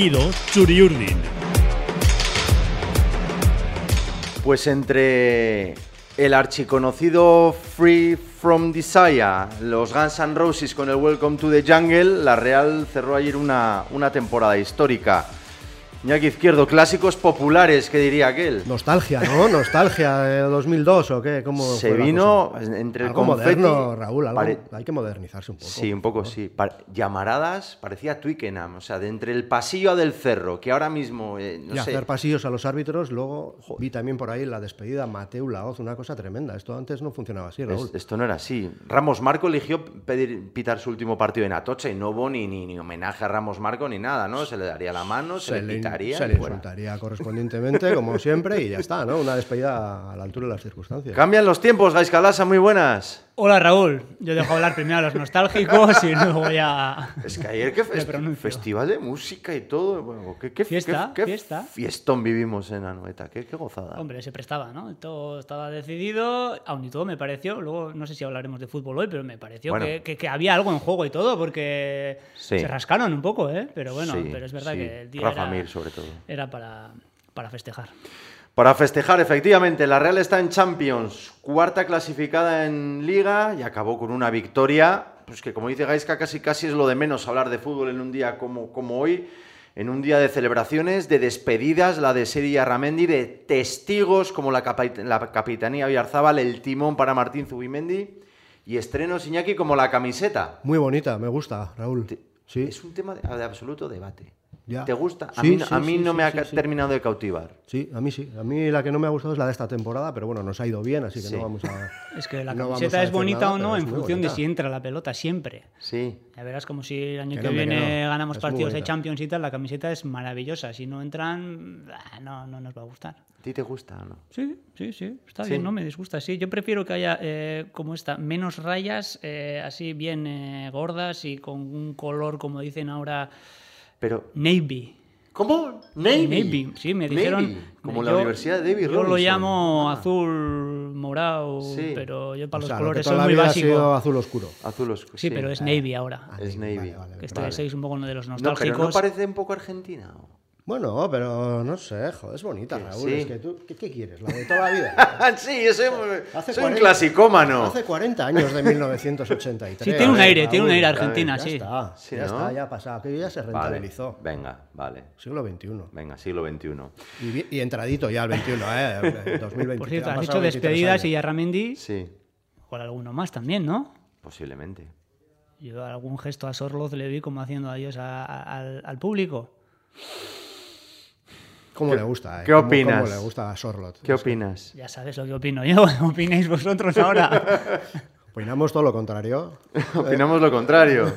partido. Pues entre el archiconocido Free From Desire, los Guns N' Roses con el Welcome to the Jungle, la Real cerró ayer una, una temporada histórica. Iñaki Izquierdo, clásicos populares, ¿qué diría aquel? Nostalgia, ¿no? Nostalgia de 2002 o qué? ¿Cómo Se vino entre el algo confeti... moderno, Raúl, algo- pare- hay que modernizarse un poco. Sí, un poco sí. Pa- llamaradas, parecía Twickenham, o sea, de entre el pasillo a del cerro, que ahora mismo, eh, no y sé... hacer pasillos a los árbitros, luego vi también por ahí la despedida Mateu Laoz, una cosa tremenda. Esto antes no funcionaba así, Raúl. Es- esto no era así. Ramos Marco eligió pedir, pitar su último partido en Atocha y no hubo ni, ni, ni homenaje a Ramos Marco ni nada, ¿no? Se le daría la mano, se, le in- se le fuera. insultaría correspondientemente, como siempre, y ya está, ¿no? Una despedida a la altura de las circunstancias. Cambian los tiempos, Gais Calasa, muy buenas. Hola Raúl, yo dejo hablar primero a los nostálgicos y luego ya... Es que ayer que pronuncio. festival de música y todo, bueno, qué, qué- Fiesta, qué- qué fiesta. fiestón vivimos en Anoeta, qué, qué gozada. Hombre, se prestaba, ¿no? Todo estaba decidido, aun y todo me pareció, luego no sé si hablaremos de fútbol hoy, pero me pareció Bueno. que, que- que había algo en juego y todo, porque Sí. se rascaron un poco, ¿eh? Pero bueno, Sí, pero es verdad sí. que el día Rafa era, Mir, sobre todo. era para, para festejar. Para festejar, efectivamente, la Real está en Champions, cuarta clasificada en Liga y acabó con una victoria, pues que como dice Gaisca, casi casi es lo de menos hablar de fútbol en un día como, como hoy, en un día de celebraciones, de despedidas, la de Seri Arramendi, de testigos como la, la Capitanía Villarzábal, el timón para Martín Zubimendi y estrenos Iñaki como la camiseta. Muy bonita, me gusta, Raúl. Sí, Es un tema de, de absoluto debate. Ya. ¿Te gusta? A Sí, mí, no- sí, a mí sí, no sí, me ha sí, ca- sí. terminado de cautivar. sí, a mí sí. A mí la que no me ha gustado es la de esta temporada, pero bueno, nos ha ido bien, así que Sí. no vamos a... Es que la no camiseta es bonita nada, o no en función de bonita. si entra la pelota siempre. Sí. Ya verás como si el año Que que, no, hombre, que viene no. ganamos Es partidos de. Champions y tal, la camiseta es maravillosa. Si no entran, ah, no, no nos va a gustar. ¿A ti te gusta o no? Sí, sí, sí, está Sí. bien, no me disgusta, sí. Yo prefiero que haya, eh, como esta, menos rayas, eh, así bien eh, gordas y con un color, como dicen ahora, Pero, navy. ¿cómo? Navy. sí, me Navy, dijeron... Como yo- la Universidad de David Yo lo Robinson. llamo Ah. azul morado, Sí. pero yo O para los sea, lo que colores toda soy muy vida ha básico. sido azul oscuro. Azul oscuro. Sí, pero es navy ahora. Es Navy. Vale, vale, que vale. sois un poco uno de los No, pero nostálgicos. ¿no parece un poco argentina? ¿O? Bueno, pero no sé, joder, es bonita, Que Raúl. sí. Es que tú, ¿qué, qué quieres? ¿La de toda la vida? sí, yo soy, Hace soy un 40 clasicómano. Hace 40 años de 1983. Sí, tiene un aire, Raúl. tiene un aire Ya argentina, sí. está, Sí, ya ¿no? está, ya ha pasado. Aquello ya se Vale, rentabilizó. venga, vale. Siglo XXI. Venga, siglo XXI. Y, entradito ya al 21, ¿eh? 2020. Por cierto, has dicho 23 despedidas y años. Yarramendi, Sí, igual alguno más también, ¿no? posiblemente. Yo algún gesto a Sorloz le vi como haciendo adiós a- a- al, al público. ¿Cómo le gusta? eh? qué ¿Cómo- opinas? ¿Cómo le gusta a Sorlot? ¿Qué opinas? Ya sabes lo que opino yo, opinéis vosotros ahora. Opinamos todo lo contrario. Opinamos lo contrario.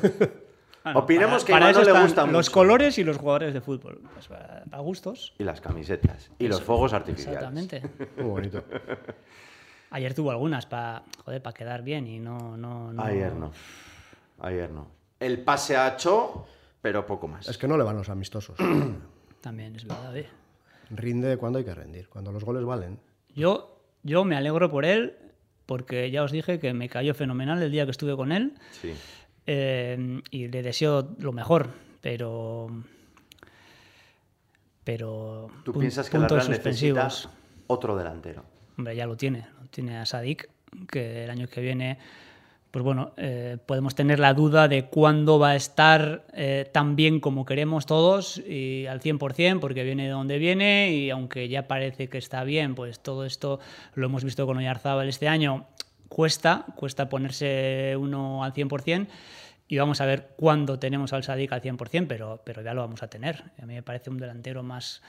Bueno, Opinamos para- que para Imanol le gustan los mucho. colores y los jugadores de fútbol. Pues para, para gustos. Y las camisetas. Y los fuegos artificiales. Exactamente. Muy bonito. Ayer tuvo algunas para para quedar bien y no, no, no. Ayer no. Ayer no. El pase a Cho, pero poco más. Es que no le van los amistosos. También es verdad. ¿eh? Rinde cuando hay que rendir, cuando los goles valen. Yo, yo me alegro por él porque ya os dije que me cayó fenomenal el día que estuve con él Sí. eh, y le deseo lo mejor, pero pero ¿Tú pun- piensas que la Real necesita suspensivos. otro delantero? Hombre, ya lo tiene, tiene a Sadik, que el año que viene, pues bueno, eh, podemos tener la duda de cuándo va a estar eh, tan bien como queremos todos y al 100%, porque viene de donde viene y aunque ya parece que está bien, pues todo esto lo hemos visto con Oyarzábal este año, cuesta, cuesta ponerse uno al 100%. Y vamos a ver cuándo tenemos al Sadik al 100%, pero, pero ya lo vamos a tener. A mí me parece un delantero más,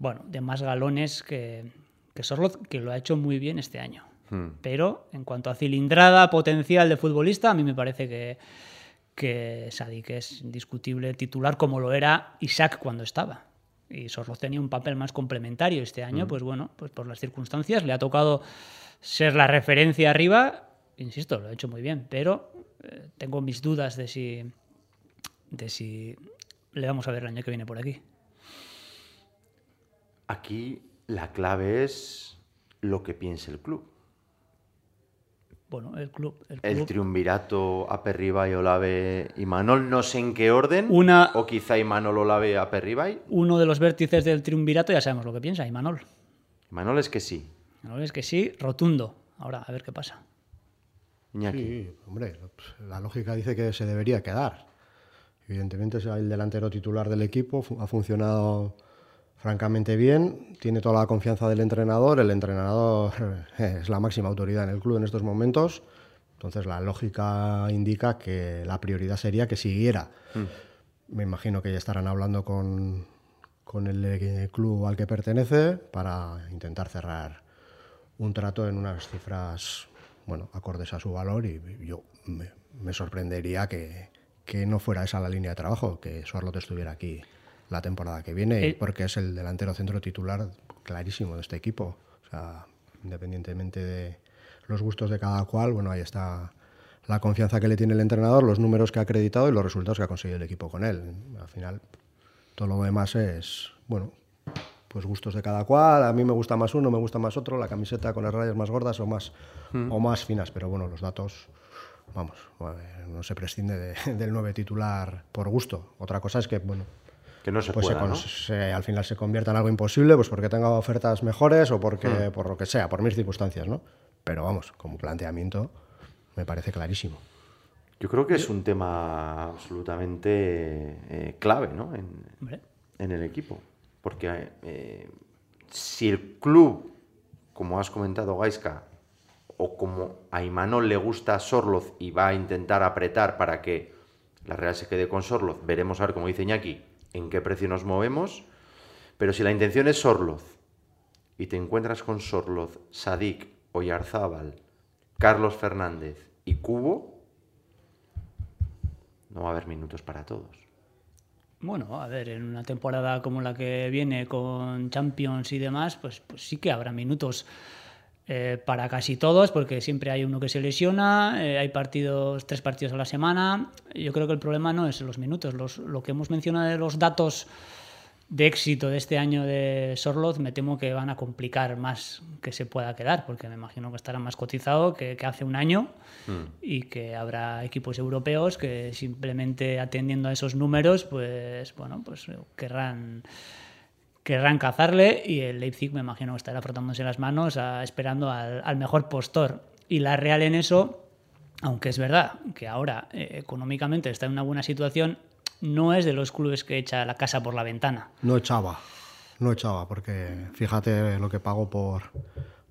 bueno, de más galones que, que Sorloth, que lo ha hecho muy bien este año. Hmm. Pero en cuanto a cilindrada potencial de futbolista, a mí me parece que, que Sadik es indiscutible titular como lo era Isaac cuando estaba. Y Sorloth tenía un papel más complementario este año, pues bueno, pues por las circunstancias le ha tocado ser la referencia arriba. Insisto, lo ha hecho muy bien, pero eh, tengo mis dudas de si, de si le vamos a ver el año que viene por aquí. Aquí la clave es lo que piense el club. Bueno, el club. El, triunvirato Aperribay, Olave y Manol, no sé en qué orden. Una- O quizá Imanol, Olave, Aperribay. uno de los vértices del triunvirato, ya sabemos lo que piensa, Imanol. Manol es que sí. Imanol es que sí, rotundo. Ahora, a ver qué pasa. Iñaki. Sí, hombre, la lógica dice que se debería quedar. Evidentemente es el delantero titular del equipo, ha funcionado francamente bien, tiene toda la confianza del entrenador, el entrenador es la máxima autoridad en el club en estos momentos, entonces la lógica indica que la prioridad sería que siguiera. Me imagino que ya estarán hablando con, con el eh, club al que pertenece para intentar cerrar un trato en unas cifras bueno, acordes a su valor y yo me, me sorprendería que, que no fuera esa la línea de trabajo, que Sorlot estuviera aquí la temporada que viene, Eh. porque es el delantero centro titular clarísimo de este equipo. O sea, independientemente de los gustos de cada cual, bueno, ahí está la confianza que le tiene el entrenador, los números que ha acreditado y los resultados que ha conseguido el equipo con él. Al final, todo lo demás es, bueno, pues gustos de cada cual. A mí me gusta más uno, me gusta más otro, la camiseta con las rayas más gordas o más, o más finas, pero bueno, los datos, vamos, eh, no se prescinde de- del nueve titular por gusto. Otra cosa es que, bueno, Que no se pues se pueda, ¿no? se- al final se convierta en algo imposible, pues porque tenga ofertas mejores o porque, por lo que sea, por mis circunstancias, ¿no? Pero vamos, como planteamiento, me parece clarísimo. Yo creo que es un tema absolutamente eh, clave ¿no? en el equipo. Porque eh, si el club, como has comentado, Gaiska, o como a Imanol le gusta Sorloz y va a intentar apretar para que la Real se quede con Sorloz, veremos a ver, como dice Iñaki, en qué precio nos movemos. Pero si la intención es Sorloz y te encuentras con Sorloz, Sadik, Oyarzábal, Carlos Fernández y Cubo, no va a haber minutos para todos. Bueno, a ver, en una temporada como la que viene con Champions y demás, pues, pues sí que habrá minutos eh, para casi todos, porque siempre hay uno que se lesiona, eh, hay partidos, tres partidos a la semana. Yo creo que el problema no es los minutos, los- lo que hemos mencionado de los datos de éxito de este año de Sorloz, me temo que van a complicar más que se pueda quedar, porque me imagino que estará más cotizado que, que hace un año y que habrá equipos europeos que simplemente atendiendo a esos números, pues bueno, pues querrán querrán cazarle y el Leipzig me imagino que estará frotándose las manos a- esperando al, al mejor postor. Y la Real en eso, aunque es verdad que ahora eh, económicamente está en una buena situación, no es de los clubes que echa la casa por la ventana. No echaba, no echaba, porque fíjate lo que pagó por,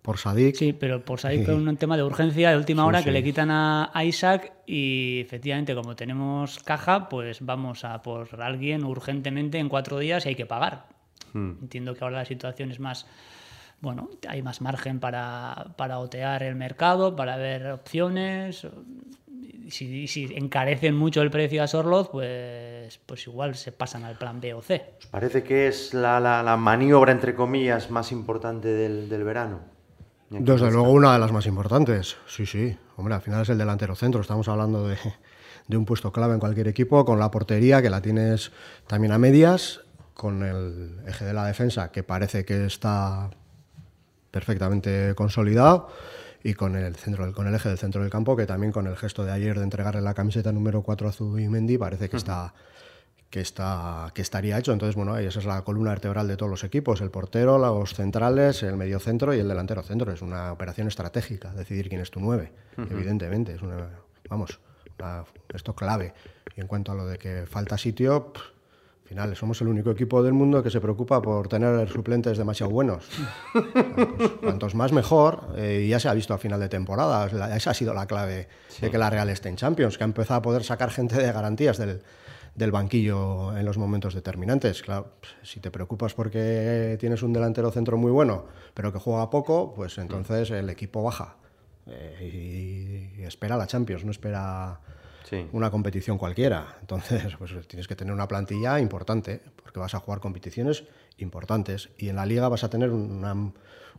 por Sadik. Sí, pero por salir con un tema de urgencia de última hora sí. que le quitan a Isaac y efectivamente como tenemos caja, pues vamos a por alguien urgentemente en cuatro días y hay que pagar. Entiendo que ahora la situación es más, bueno, hay más margen para, para otear el mercado, para ver opciones. Si, si encarecen mucho el precio a Sorloz, pues, pues igual se pasan al plan B o C. ¿Os parece que es la, la- la maniobra, entre comillas, más importante del, del verano? Desde luego una de las más importantes. Sí, sí. Hombre, al final es el delantero centro. Estamos hablando de, de un puesto clave en cualquier equipo, con la portería, que la tienes también a medias, con el eje de la defensa, que parece que está perfectamente consolidado, y con el, centro, con el eje del centro del campo, que también con el gesto de ayer de entregarle la camiseta número 4 a Zubimendi, parece que está que, está, que estaría hecho. Entonces, bueno, esa es la columna vertebral de todos los equipos, el portero, los centrales, el medio centro y el delantero centro. Es una operación estratégica, decidir quién es tu nueve, evidentemente. Es una, vamos, una- esto clave. Y en cuanto a lo de que falta sitio, pff, final somos el único equipo del mundo que se preocupa por tener suplentes demasiado buenos. Pues, cuantos más mejor, eh, y ya se ha visto a final de temporada. La- esa ha sido la clave de que la Real esté en Champions, que ha empezado a poder sacar gente de garantías del, del banquillo en los momentos determinantes. Claro, pues, si te preocupas porque tienes un delantero centro muy bueno, pero que juega poco, pues entonces el equipo baja eh, y, y espera la Champions, no espera Sí. una competición cualquiera. Entonces, pues tienes que tener una plantilla importante, porque vas a jugar competiciones importantes. Y en la liga vas a tener una-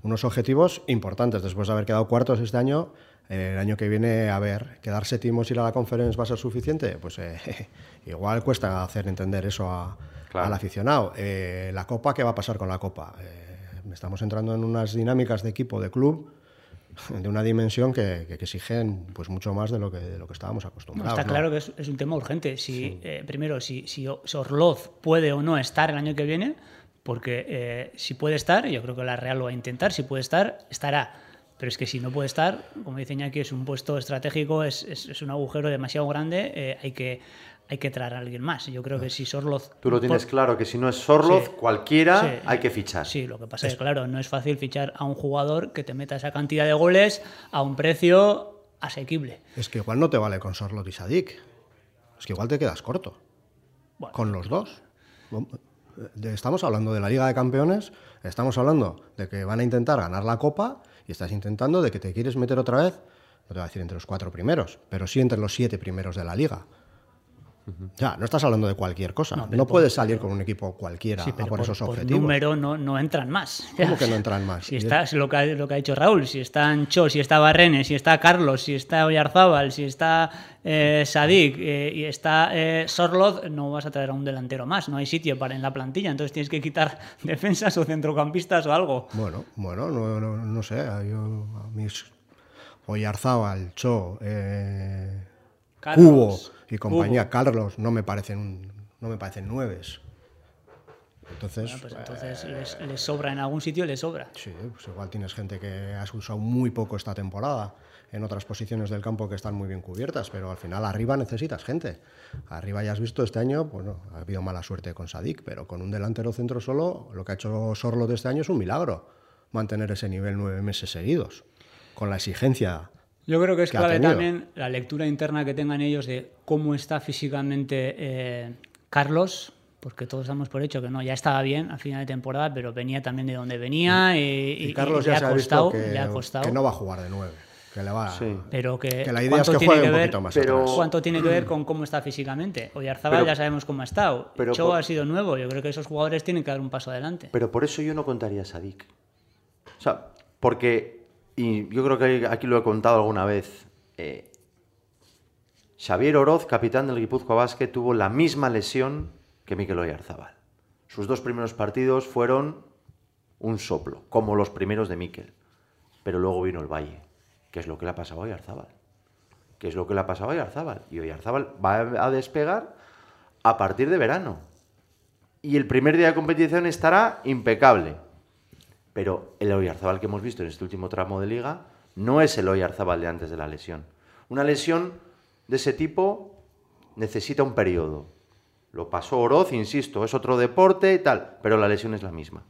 unos objetivos importantes. Después de haber quedado cuartos este año, eh, el año que viene, a ver, quedar séptimos y ir a la conferencia va a ser suficiente. Pues eh, igual cuesta hacer entender eso a- Claro. al aficionado. Eh, la Copa, ¿qué va a pasar con la Copa? Eh, estamos entrando en unas dinámicas de equipo, de club, de una dimensión que, que- exigen pues mucho más de lo que, de lo que estábamos No, acostumbrados. está ¿no? claro que es, es un tema urgente. Si, eh, primero, si, si Orloz puede o no estar el año que viene, porque eh, si puede estar, yo creo que la Real lo va a intentar, si puede estar, estará. Pero es que si no puede estar, como dice Iñaki, es un puesto estratégico, es, es- es un agujero demasiado grande, eh, hay, que, hay que traer a alguien más. Yo creo que si Sorloz... Tú lo tienes por- claro que si no es Sorloz, Sí. cualquiera Sí, hay que fichar. Sí, lo que pasa es que, claro, no es fácil fichar a un jugador que te meta esa cantidad de goles a un precio asequible. Es que igual no te vale con Sorlot y Sadik. Es que igual te quedas corto. Bueno. Con los dos. De- Estamos hablando de la Liga de Campeones, estamos hablando de que van a intentar ganar la Copa y estás intentando de que te quieres meter otra vez, no te voy a decir entre los cuatro primeros, pero sí entre los siete primeros de la Liga. Ya, no estás hablando de cualquier cosa. No, No, por- puedes salir con un equipo cualquiera Sí, a pero por, esos por objetivos. número no, no entran más. ¿Cómo que no entran más? Si Y está es lo que, ha, lo que ha dicho Raúl, si está Ancho, si está Barrenes, si está Carlos, si está Oyarzábal, si está eh, Sadik eh, y está eh, Sorloz, no vas a traer a un delantero más. No hay sitio para en la plantilla, entonces tienes que quitar defensas o centrocampistas o algo. Bueno, bueno, no, no, no sé. Yo, a mis Oyarzábal, Cho, eh, Cubo y compañía, Cubo. Carlos, no me parecen no me parecen nueves. Entonces, Bueno, pues entonces les, les sobra en algún sitio, les sobra. sí, pues igual tienes gente que has usado muy poco esta temporada en otras posiciones del campo que están muy bien cubiertas, pero al final arriba necesitas gente. Arriba ya has visto este año, bueno, ha habido mala suerte con Sadik, pero con un delantero centro solo, lo que ha hecho Sorlo de este año es un milagro, mantener ese nivel nueve meses seguidos, con la exigencia. Yo creo que es que clave también la lectura interna que tengan ellos de cómo está físicamente eh, Carlos, porque todos damos por hecho que no, ya estaba bien a final de temporada, pero venía también de donde venía y, Y, y- Carlos y le ya ha se ha costado, visto que, le ha costado. que no va a jugar de nueve, que le va Sí. pero que, que la idea es ¿cuánto que tiene juegue un ver- poquito más pero- atrás. ¿Cuánto tiene que ver con cómo está físicamente? Oyarzabal ya sabemos cómo ha estado. pero Cho por- ha sido nuevo. Yo creo que esos jugadores tienen que dar un paso adelante. Pero por eso yo no contaría a Sadik. O sea, porque, y yo creo que aquí lo he contado alguna vez, eh, Xavier Oroz, capitán del Guipúzcoa Basket, tuvo la misma lesión que Mikel Oyarzábal. Sus dos primeros partidos fueron un soplo, como los primeros de Mikel. Pero luego vino el Valle, que es lo que le ha pasado a Oyarzábal. Que es lo que le ha pasado a Oyarzábal. Y Oyarzábal va a despegar a partir de verano. Y el primer día de competición estará impecable. Pero el Oyarzábal que hemos visto en este último tramo de liga no es el Oyarzábal de antes de la lesión. Una lesión de ese tipo necesita un periodo. Lo pasó Oroz, insisto, es otro deporte y tal, pero la lesión es la misma.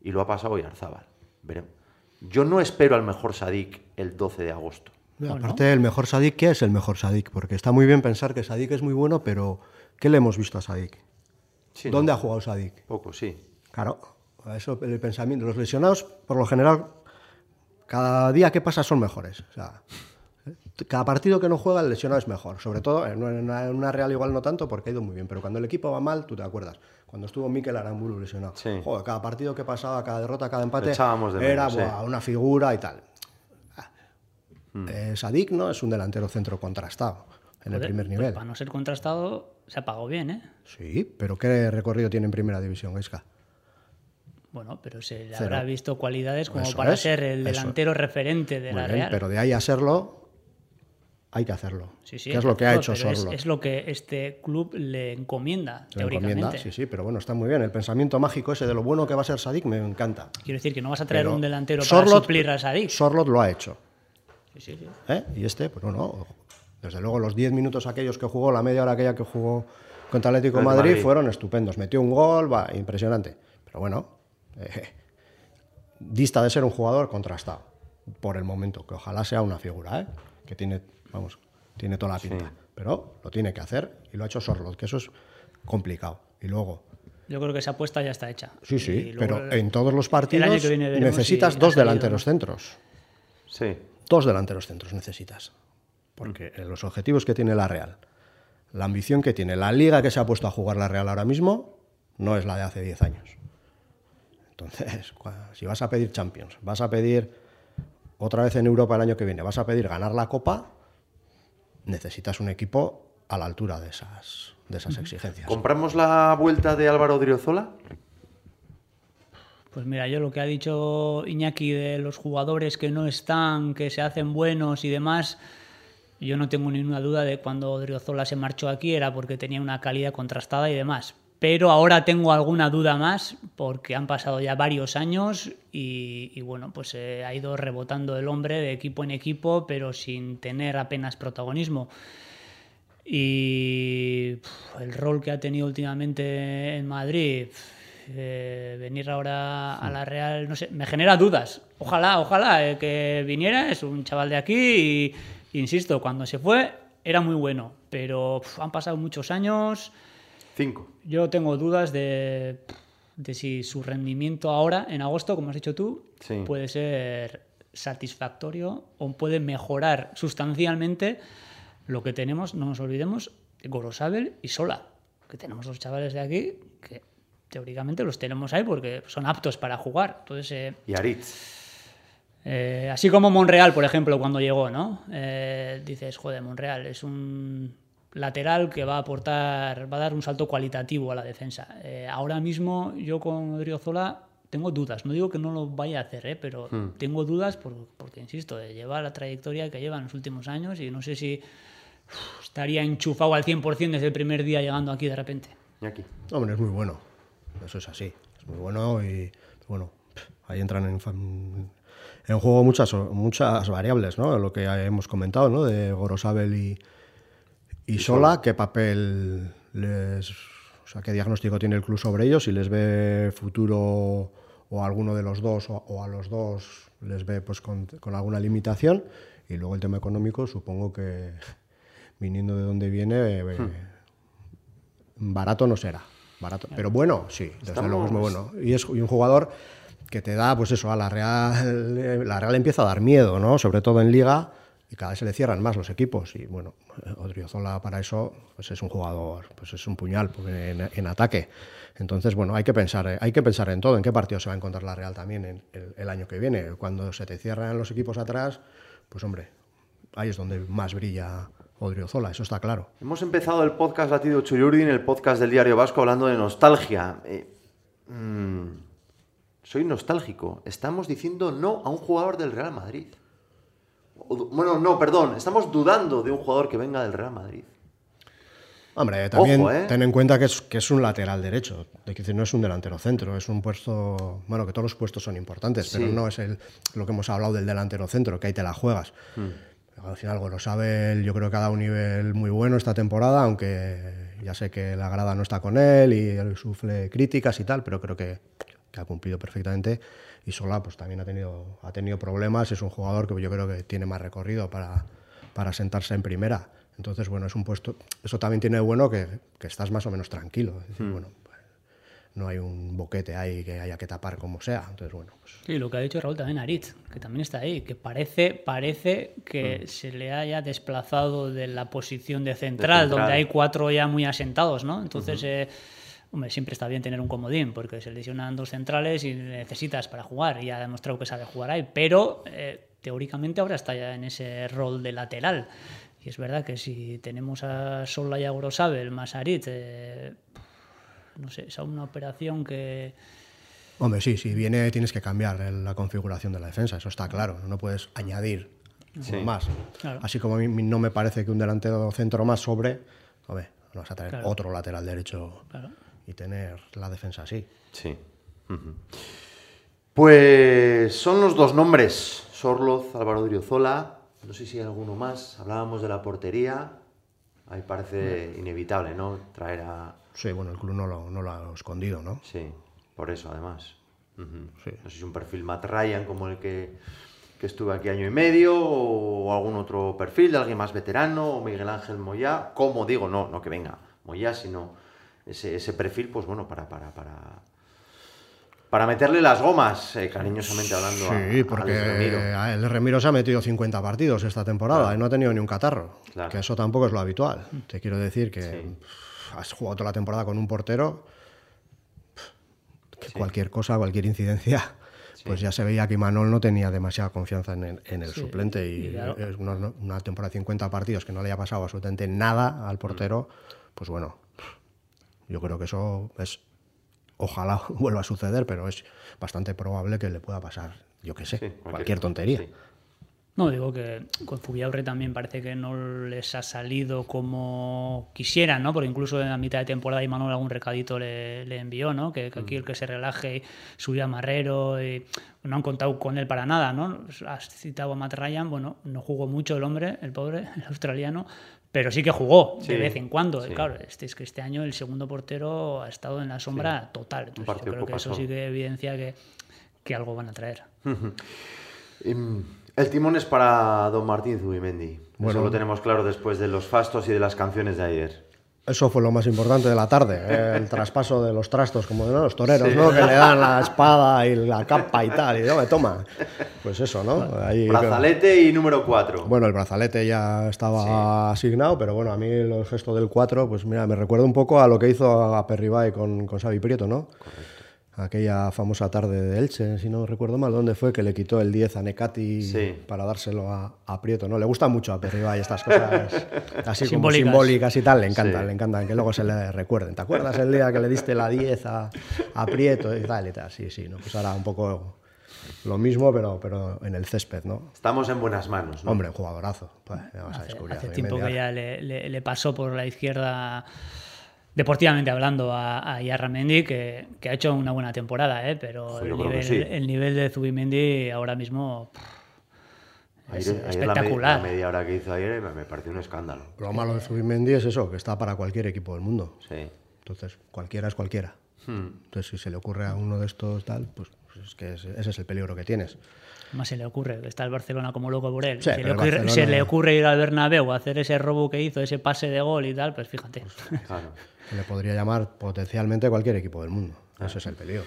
Y lo ha pasado Oyarzábal. Veremos. Yo no espero al mejor Sadik el 12 de agosto. Aparte, el mejor Sadik, ¿qué es el mejor Sadik? Porque está muy bien pensar que Sadik es muy bueno, pero ¿qué le hemos visto a Sadik? Sí, ¿Dónde ¿no? ha jugado Sadik? Poco, sí. Claro, a eso el pensamiento. Los lesionados, por lo general, cada día que pasa son mejores. O sea, cada partido que no juega, el lesionado es mejor. Sobre todo, en una, en una- Real igual no tanto, porque ha ido muy bien. Pero cuando el equipo va mal, tú te acuerdas. Cuando estuvo Mikel Aramburu lesionado. Sí. Joder, cada partido que pasaba, cada derrota, cada empate, echábamos de era menos, sí. buah, una figura y tal. Mm. Eh, Sadik no es un delantero centro contrastado en el primer pues nivel. para no ser contrastado, se ha pagado bien, ¿eh? Sí, pero ¿qué recorrido tiene en primera división, Gaisca? Bueno, pero se le Cero. habrá visto cualidades como Eso para es, ser el eso. delantero referente de Muy la bien, Real. pero de ahí a serlo, hay que hacerlo. Sí, sí, ¿Qué hay es que lo que ha hecho es- Sorlo? Es, lo que este club le encomienda, Se lo encomienda, teóricamente. Sí, sí, pero bueno, está muy bien. El pensamiento mágico ese de lo bueno que va a ser Sadik me encanta. Quiero decir que no vas a traer Pero un delantero Sorloth- para suplir a Sadik. Sorloth lo ha hecho. Sí, sí, sí. ¿eh? Y este, pues no, no. Desde luego, los 10 minutos aquellos que jugó, la media hora aquella que jugó contra Atlético Madrid. fueron estupendos. Metió un gol, va, impresionante. Pero bueno, eh, dista de ser un jugador contrastado por el momento, que ojalá sea una figura, ¿eh? que tiene, vamos, tiene toda la pinta. Pero lo tiene que hacer y lo ha hecho Sorloth, que eso es complicado. Y luego, Yo creo que esa apuesta ya está hecha. sí, sí, pero el- en todos los partidos necesitas si dos delanteros centros. Sí. Dos delanteros centros necesitas. Porque los objetivos que tiene la Real, la ambición que tiene, la liga que se ha puesto a jugar la Real ahora mismo, no es la de hace 10 años. Entonces, si vas a pedir Champions, vas a pedir otra vez en Europa el año que viene, vas a pedir ganar la Copa, necesitas un equipo a la altura de esas, de esas exigencias. ¿Compramos la vuelta de Álvaro Driozola? Pues mira, yo lo que ha dicho Iñaki de los jugadores que no están, que se hacen buenos y demás, yo no tengo ninguna duda de cuando Odriozola se marchó aquí era porque tenía una calidad contrastada y demás. Pero ahora tengo alguna duda más porque han pasado ya varios años y, bueno, pues eh, ha ido rebotando el hombre de equipo en equipo, pero sin tener apenas protagonismo. Y el rol que ha tenido últimamente en Madrid, eh, venir ahora a la Real, no sé, me genera dudas. Ojalá, ojalá eh, que viniera, es un chaval de aquí y, insisto, cuando se fue era muy bueno, pero han pasado muchos años. Cinco. Yo tengo dudas de, si su rendimiento ahora, en agosto, como has dicho tú, puede ser satisfactorio o puede mejorar sustancialmente lo que tenemos, no nos olvidemos, Gorosabel y Sola, que tenemos los chavales de aquí que teóricamente los tenemos ahí porque son aptos para jugar. Entonces, eh, y Aritz. Eh, así como Monreal, por ejemplo, cuando llegó, ¿no? Eh, dices, joder, Monreal es un lateral que va a aportar, va a dar un salto cualitativo a la defensa. ahora mismo yo con Odriozola tengo dudas, no digo que no lo vaya a hacer, pero hmm. tengo dudas porque, insisto, de llevar la trayectoria que lleva en los últimos años y no sé si estaría enchufado al 100% desde el primer día llegando aquí de repente. Y aquí. Hombre, es muy bueno. Eso es así. Es muy bueno y bueno, ahí entran en, en juego muchas, muchas variables, ¿no? Lo que hemos comentado, ¿no? De Gorosabel y, y, Sola, qué papel les. O sea, qué diagnóstico tiene el club sobre ellos, si les ve futuro o a alguno de los dos o, a los dos les ve pues con, con, alguna limitación. Y luego el tema económico, supongo que viniendo de donde viene, eh, hmm. barato no será. Barato. Pero bueno, sí, desde luego es muy bueno. Y es un jugador que te da, pues eso, a la Real, la Real empieza a dar miedo, ¿no? Sobre todo en Liga, y cada vez se le cierran más los equipos. Y bueno, Odriozola para eso, pues es un jugador, pues es un puñal en, ataque. Entonces, bueno, hay que, pensar, hay que pensar en todo, en qué partido se va a encontrar la Real también en el año que viene. Cuando se te cierran los equipos atrás, pues hombre, ahí es donde más brilla Odriozola, eso está claro. Hemos empezado el podcast Latido Chuyurdin, el podcast del Diario Vasco, hablando de nostalgia. Eh, mm, soy nostálgico. Estamos diciendo no a un jugador del Real Madrid. Bueno, no, perdón. Estamos dudando de un jugador que venga del Real Madrid. Hombre, también ¿eh? ten en cuenta que es, que es un lateral derecho. De que no es un delantero centro, es un puesto. Bueno, que todos los puestos son importantes, pero no es el, lo que hemos hablado del delantero centro, que ahí te la juegas. Hmm. Al final, bueno, sabe, yo creo que ha dado un nivel muy bueno esta temporada, aunque ya sé que la grada no está con él y él sufre críticas y tal, pero creo que, ha cumplido perfectamente. Y Sola pues también ha tenido, ha tenido problemas, es un jugador que yo creo que tiene más recorrido para, para sentarse en primera. Entonces, bueno, es un puesto, eso también tiene de bueno que, que estás más o menos tranquilo. Es decir, hmm. bueno, no hay un boquete ahí que haya que tapar como sea. Entonces, bueno. Pues... Sí, lo que ha dicho Raúl también Aritz, que también está ahí, que parece, parece que mm. se le haya desplazado de la posición de central, donde hay cuatro ya muy asentados, ¿no? Entonces, eh, hombre, siempre está bien tener un comodín, porque se lesionan dos centrales y necesitas para jugar, y ha demostrado que sabe jugar ahí, pero eh, teóricamente ahora está ya en ese rol de lateral. Y es verdad que si tenemos a Sola y a Grosabel más eh, no sé, es una operación que... Hombre, sí, si viene tienes que cambiar la configuración de la defensa, eso está claro, no puedes añadir más. Así como a mí no me parece que un delantero centro más sobre, hombre, no vas a tener otro lateral derecho y tener la defensa así. Sí. Pues son los dos nombres, Sorloz, Álvaro Driozola, no sé si hay alguno más, hablábamos de la portería, ahí parece inevitable, ¿no? Traer a, Sí, bueno, el club no lo, ha escondido, ¿no? Sí, por eso además. No sé si es un perfil Matt Ryan como el que, que estuvo aquí año y medio, o algún otro perfil de alguien más veterano, o Miguel Ángel Moyá. Como digo, no, no que venga Moyá, sino ese, ese perfil, pues bueno, para, para, para, para meterle las gomas, eh, cariñosamente hablando. Sí, porque el Remiro se ha metido 50 partidos esta temporada y no ha tenido ni un catarro. Que eso tampoco es lo habitual. Te quiero decir que has jugado toda la temporada con un portero, que cualquier cosa, cualquier incidencia, pues ya se veía que Manol no tenía demasiada confianza en el, suplente y, una, temporada de 50 partidos que no le haya pasado absolutamente nada al portero, pues bueno, yo creo que eso es ojalá vuelva a suceder, pero es bastante probable que le pueda pasar, yo qué sé, Sí, cualquier, tontería. sí. No, digo que con Zubiaurre también parece que no les ha salido como quisieran, ¿no? Porque incluso en la mitad de temporada Imanol algún recadito le, le envió, ¿no? Que, que aquí el que se relaje subía a Marrero y no han contado con él para nada, ¿no? Has citado a Matt Ryan, bueno, no jugó mucho el hombre, el pobre, el australiano, pero sí que jugó Sí, de vez en cuando. sí. Claro, este, es que este año el segundo portero ha estado en la sombra total. Entonces, yo creo que eso sí que evidencia que, que algo van a traer. Em, El timón es para don Martín Zubimendi. Bueno. Eso lo tenemos claro después de los fastos y de las canciones de ayer. Eso fue lo más importante de la tarde, eh, el traspaso de los trastos, como ¿no? los toreros, Sí. ¿no? Que le dan la espada y la capa y tal, y no, me toma. Pues eso, ¿no? Ahí- Brazalete y número 4. Bueno, el brazalete ya estaba asignado, pero bueno, a mí el gesto del 4, pues mira, me recuerda un poco a lo que hizo a Perribay con, con Xavi Prieto, ¿no? Aquella famosa tarde de Elche, si no recuerdo mal, ¿dónde fue que le quitó el 10 a Necati Sí. para dárselo a, a Prieto, ¿no? Le gusta mucho a Perribay estas cosas así como Simbólicas. simbólicas y tal, le encantan, Sí. le encantan, que luego se le recuerden. ¿Te acuerdas el día que le diste la 10 a, a Prieto y tal y tal? Sí, sí, ¿no? Pues ahora un poco lo mismo, pero, pero en el césped, ¿no? Estamos en buenas manos, ¿no? Hombre, un jugadorazo. Pues, a Hace, descubrir tiempo que ya le, le- le pasó por la izquierda, deportivamente hablando, a, a Yarramendi, que, que ha hecho una buena temporada, ¿eh? pero el, nivel, sí. el nivel de Zubimendi ahora mismo pff, es Ayer- ayer la me- espectacular. La, media hora que hizo ayer me, me pareció un escándalo. Lo malo de Zubimendi es eso, que está para cualquier equipo del mundo. Sí. Entonces, cualquiera es cualquiera. Hmm. Entonces, si se le ocurre a uno de estos tal, pues es que ese, es el peligro que tienes. Más se le ocurre, que está el Barcelona como loco por él. Sí, se, le ocurre, Barcelona- se le ocurre ir al Bernabéu a hacer ese robo que hizo, ese pase de gol y tal, pues fíjate. Claro. Se le podría llamar potencialmente cualquier equipo del mundo. Ah. Ese es el peligro.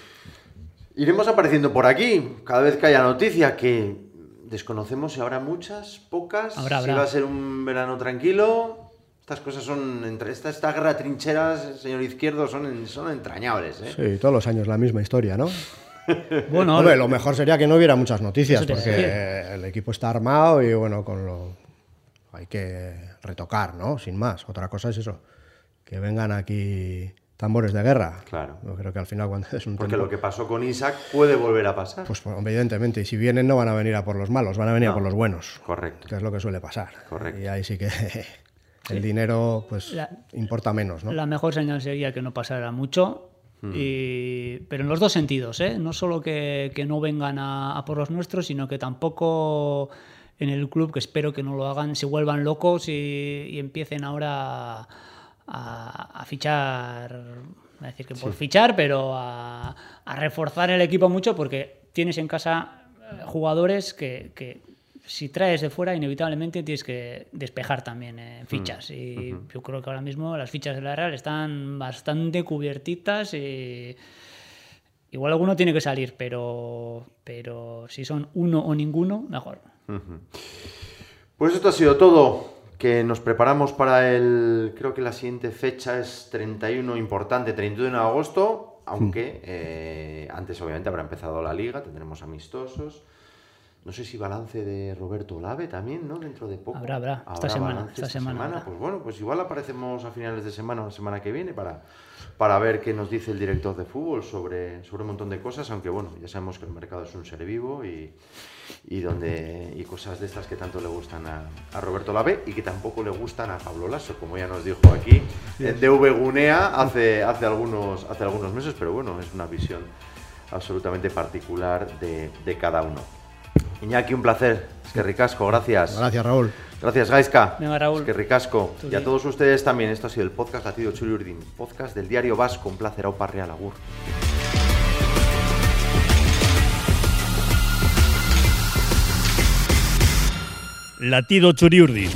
Iremos apareciendo por aquí cada vez que haya noticia que desconocemos si habrá muchas, pocas, Habrá, si habrá. va a ser un verano tranquilo. Estas cosas son, entre esta, esta guerra trincheras, señor Izquierdo, son, son entrañables. ¿eh? Sí, todos los años la misma historia, ¿no? Bueno, Hombre, lo mejor sería que no hubiera muchas noticias, porque el equipo está armado y bueno, con lo hay que retocar, ¿no? Sin más. Otra cosa es eso, que vengan aquí tambores de guerra. Claro. Yo creo que al final cuando es un Porque tempo- lo que pasó con Isaac puede volver a pasar. Pues evidentemente, y si vienen no van a venir a por los malos, van a venir No. a por los buenos, Correcto. que es lo que suele pasar. Correcto. Y ahí sí que el dinero pues La- importa menos, ¿no? La mejor señal sería que no pasara mucho, Hmm. y- pero en los dos sentidos, ¿eh? No solo que, que no vengan a, a por los nuestros, sino que tampoco en el club, que espero que no lo hagan, se vuelvan locos y, y empiecen ahora a, a fichar, a decir que por fichar, pero a, reforzar el equipo mucho porque tienes en casa eh, jugadores que, que si traes de fuera, inevitablemente tienes que despejar también en fichas. Y yo creo que ahora mismo las fichas de la Real están bastante cubiertitas y igual alguno tiene que salir, pero, pero si son uno o ninguno, mejor. Pues esto ha sido todo. Que nos preparamos para el. Creo que la siguiente fecha es 31, importante, 31 de agosto. Aunque eh, antes, obviamente, habrá empezado la liga, tendremos amistosos. No sé si balance de Roberto Olave también, ¿no? Dentro de poco. Habrá, habrá. Esta semana, balance esta semana habrá. Pues bueno, pues igual aparecemos a finales de semana o la semana que viene para, para ver qué nos dice el director de fútbol sobre, sobre un montón de cosas. Aunque bueno, ya sabemos que el mercado es un ser vivo y, y donde y cosas de estas que tanto le gustan a, a Roberto Lave y que tampoco le gustan a Pablo Lasso, como ya nos dijo aquí en DV Gunea hace, hace, algunos, hace algunos meses, pero bueno, es una visión absolutamente particular de, de cada uno. Iñaki, un placer. Es que ricasco, gracias. Gracias, Raúl. Gracias, Gaisca. Venga, Raúl. Es que ricasco. Tú Y a todos ustedes también. Esto ha sido el podcast Latido Churi Urdin, podcast del diario Vasco. Un placer, Aupa Real Agur. Latido Churiurdin.